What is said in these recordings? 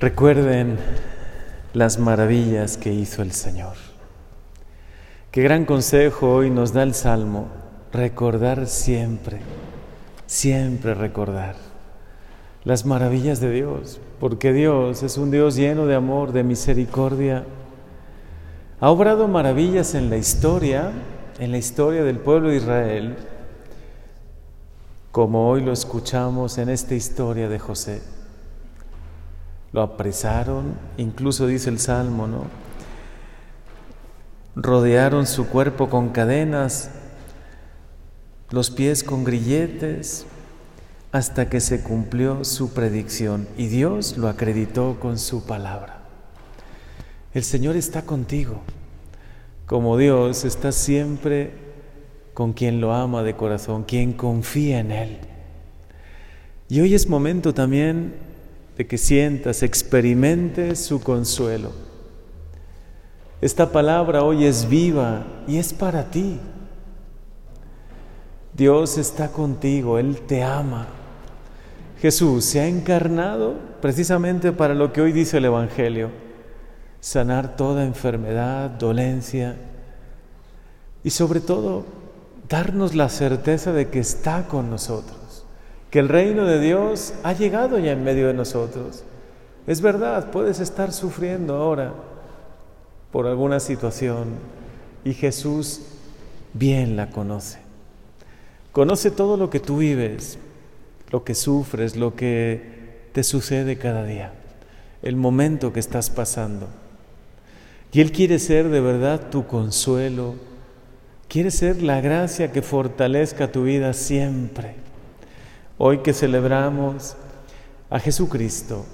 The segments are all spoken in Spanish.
Recuerden las maravillas que hizo el Señor. Qué gran consejo hoy nos da el Salmo, recordar siempre, siempre recordar las maravillas de Dios, porque Dios es un Dios lleno de amor, de misericordia. Ha obrado maravillas en la historia, en la historia del pueblo de Israel, como hoy lo escuchamos en esta historia de José lo apresaron, incluso dice el Salmo, ¿no? Rodearon su cuerpo con cadenas, los pies con grilletes, hasta que se cumplió su predicción y Dios lo acreditó con su palabra. El Señor está contigo, como Dios está siempre con quien lo ama de corazón, quien confía en Él. Y hoy es momento también de que sientas, experimentes su consuelo. Esta palabra hoy es viva y es para ti. Dios está contigo, Él te ama. Jesús se ha encarnado precisamente para lo que hoy dice el Evangelio, sanar toda enfermedad, dolencia y sobre todo darnos la certeza de que está con nosotros que el reino de Dios ha llegado ya en medio de nosotros. Es verdad, puedes estar sufriendo ahora por alguna situación y Jesús bien la conoce. Conoce todo lo que tú vives, lo que sufres, lo que te sucede cada día, el momento que estás pasando. Y Él quiere ser de verdad tu consuelo, quiere ser la gracia que fortalezca tu vida siempre. Hoy que celebramos a Jesucristo,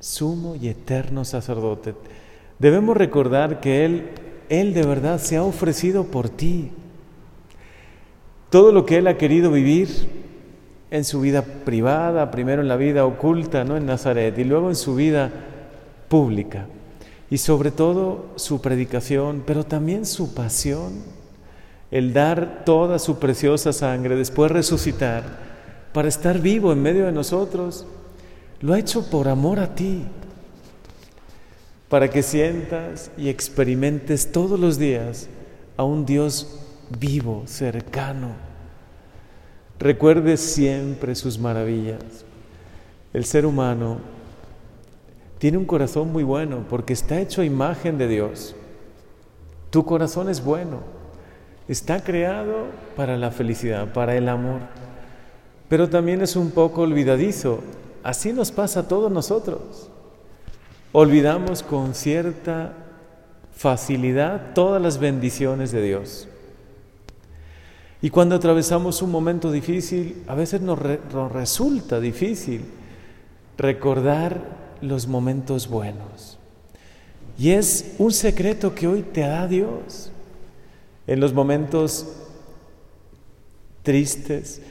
sumo y eterno sacerdote, debemos recordar que Él, Él de verdad se ha ofrecido por ti. Todo lo que Él ha querido vivir en su vida privada, primero en la vida oculta, ¿no? en Nazaret, y luego en su vida pública. Y sobre todo su predicación, pero también su pasión, el dar toda su preciosa sangre, después resucitar para estar vivo en medio de nosotros. Lo ha hecho por amor a ti, para que sientas y experimentes todos los días a un Dios vivo, cercano. Recuerde siempre sus maravillas. El ser humano tiene un corazón muy bueno porque está hecho a imagen de Dios. Tu corazón es bueno, está creado para la felicidad, para el amor pero también es un poco olvidadizo. Así nos pasa a todos nosotros. Olvidamos con cierta facilidad todas las bendiciones de Dios. Y cuando atravesamos un momento difícil, a veces nos, resulta difícil recordar los momentos buenos. Y es un secreto que hoy te da Dios. En los momentos tristes,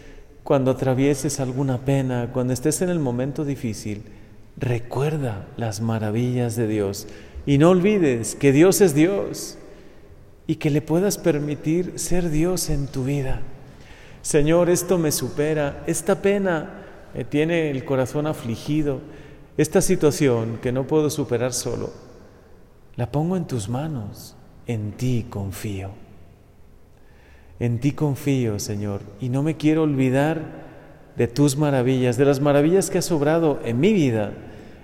cuando atravieses alguna pena, cuando estés en el momento difícil, recuerda las maravillas de Dios y no olvides que Dios es Dios y que le puedas permitir ser Dios en tu vida. Señor, esto me supera, esta pena me tiene el corazón afligido, esta situación que no puedo superar solo, la pongo en tus manos, en ti confío. En ti confío, Señor, y no me quiero olvidar de tus maravillas, de las maravillas que has obrado en mi vida,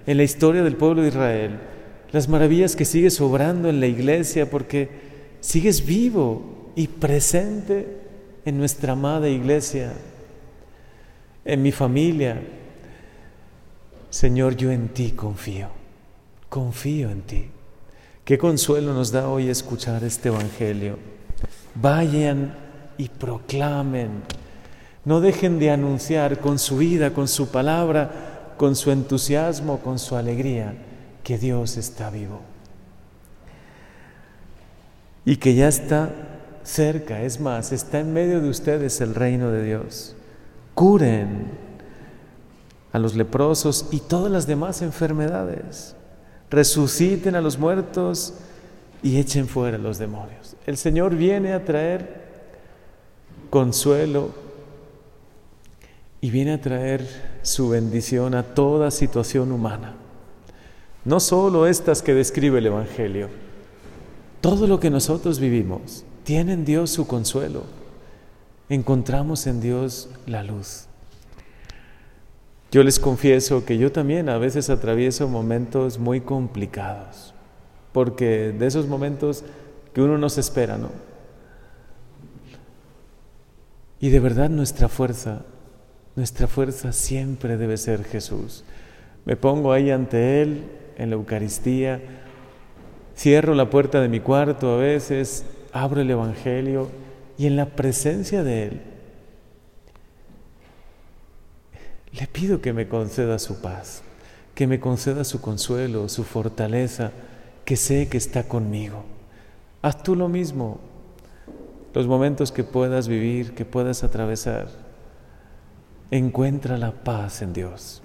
en la historia del pueblo de Israel, las maravillas que sigues obrando en la iglesia, porque sigues vivo y presente en nuestra amada iglesia, en mi familia. Señor, yo en ti confío, confío en ti. Qué consuelo nos da hoy escuchar este Evangelio. Vayan y proclamen. No dejen de anunciar con su vida, con su palabra, con su entusiasmo, con su alegría, que Dios está vivo. Y que ya está cerca, es más, está en medio de ustedes el reino de Dios. Curen a los leprosos y todas las demás enfermedades. Resuciten a los muertos y echen fuera los demonios. El Señor viene a traer consuelo y viene a traer su bendición a toda situación humana. no solo estas que describe el Evangelio, todo lo que nosotros vivimos tiene en Dios su consuelo. Encontramos en Dios la luz. Yo les confieso que yo también a veces atravieso momentos muy complicados, porque de esos momentos que uno no se espera, ¿no? Y de verdad nuestra fuerza, nuestra fuerza siempre debe ser Jesús. Me pongo ahí ante Él en la Eucaristía, cierro la puerta de mi cuarto a veces, abro el Evangelio y en la presencia de Él Le pido que me conceda su paz, que me conceda su consuelo, su fortaleza, que sé que está conmigo. Haz tú lo mismo, los momentos que puedas vivir, que puedas atravesar. Encuentra la paz en Dios.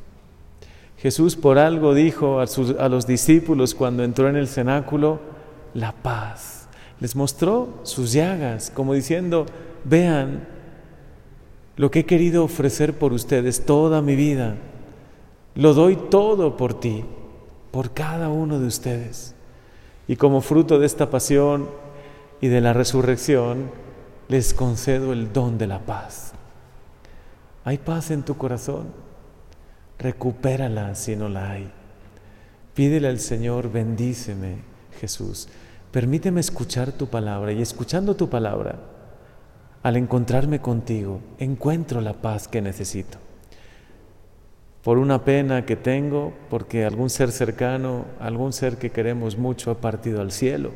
Jesús por algo dijo a, a, los discípulos cuando entró en el cenáculo, la paz. Les mostró sus llagas, como diciendo, vean, lo que he querido ofrecer por ustedes toda mi vida. Lo doy todo por ti, por cada uno de ustedes. Y como fruto de esta pasión y de la resurrección, les concedo el don de la paz. ¿Hay paz en tu corazón? Recupérala si no la hay. Pídele al Señor, bendíceme, Jesús. Permíteme escuchar tu palabra y escuchando tu palabra, al encontrarme contigo, encuentro la paz que necesito. Por una pena que tengo, porque algún ser cercano, algún ser que queremos mucho ha partido al cielo.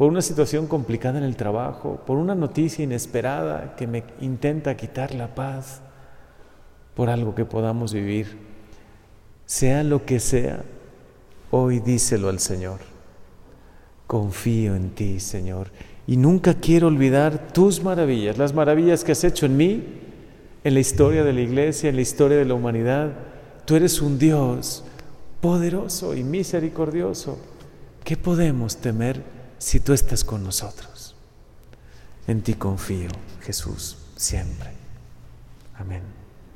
Por una situación complicada en el trabajo, por una noticia inesperada que me intenta quitar la paz, por algo que podamos vivir. Sea lo que sea, hoy díselo al Señor. Confío en ti, Señor y nunca quiero olvidar tus maravillas, las maravillas que has hecho en mí, en la historia de la iglesia, en la historia de la humanidad. Tú eres un Dios poderoso y misericordioso. ¿Qué podemos temer si tú estás con nosotros? En ti confío, Jesús, siempre. Amén.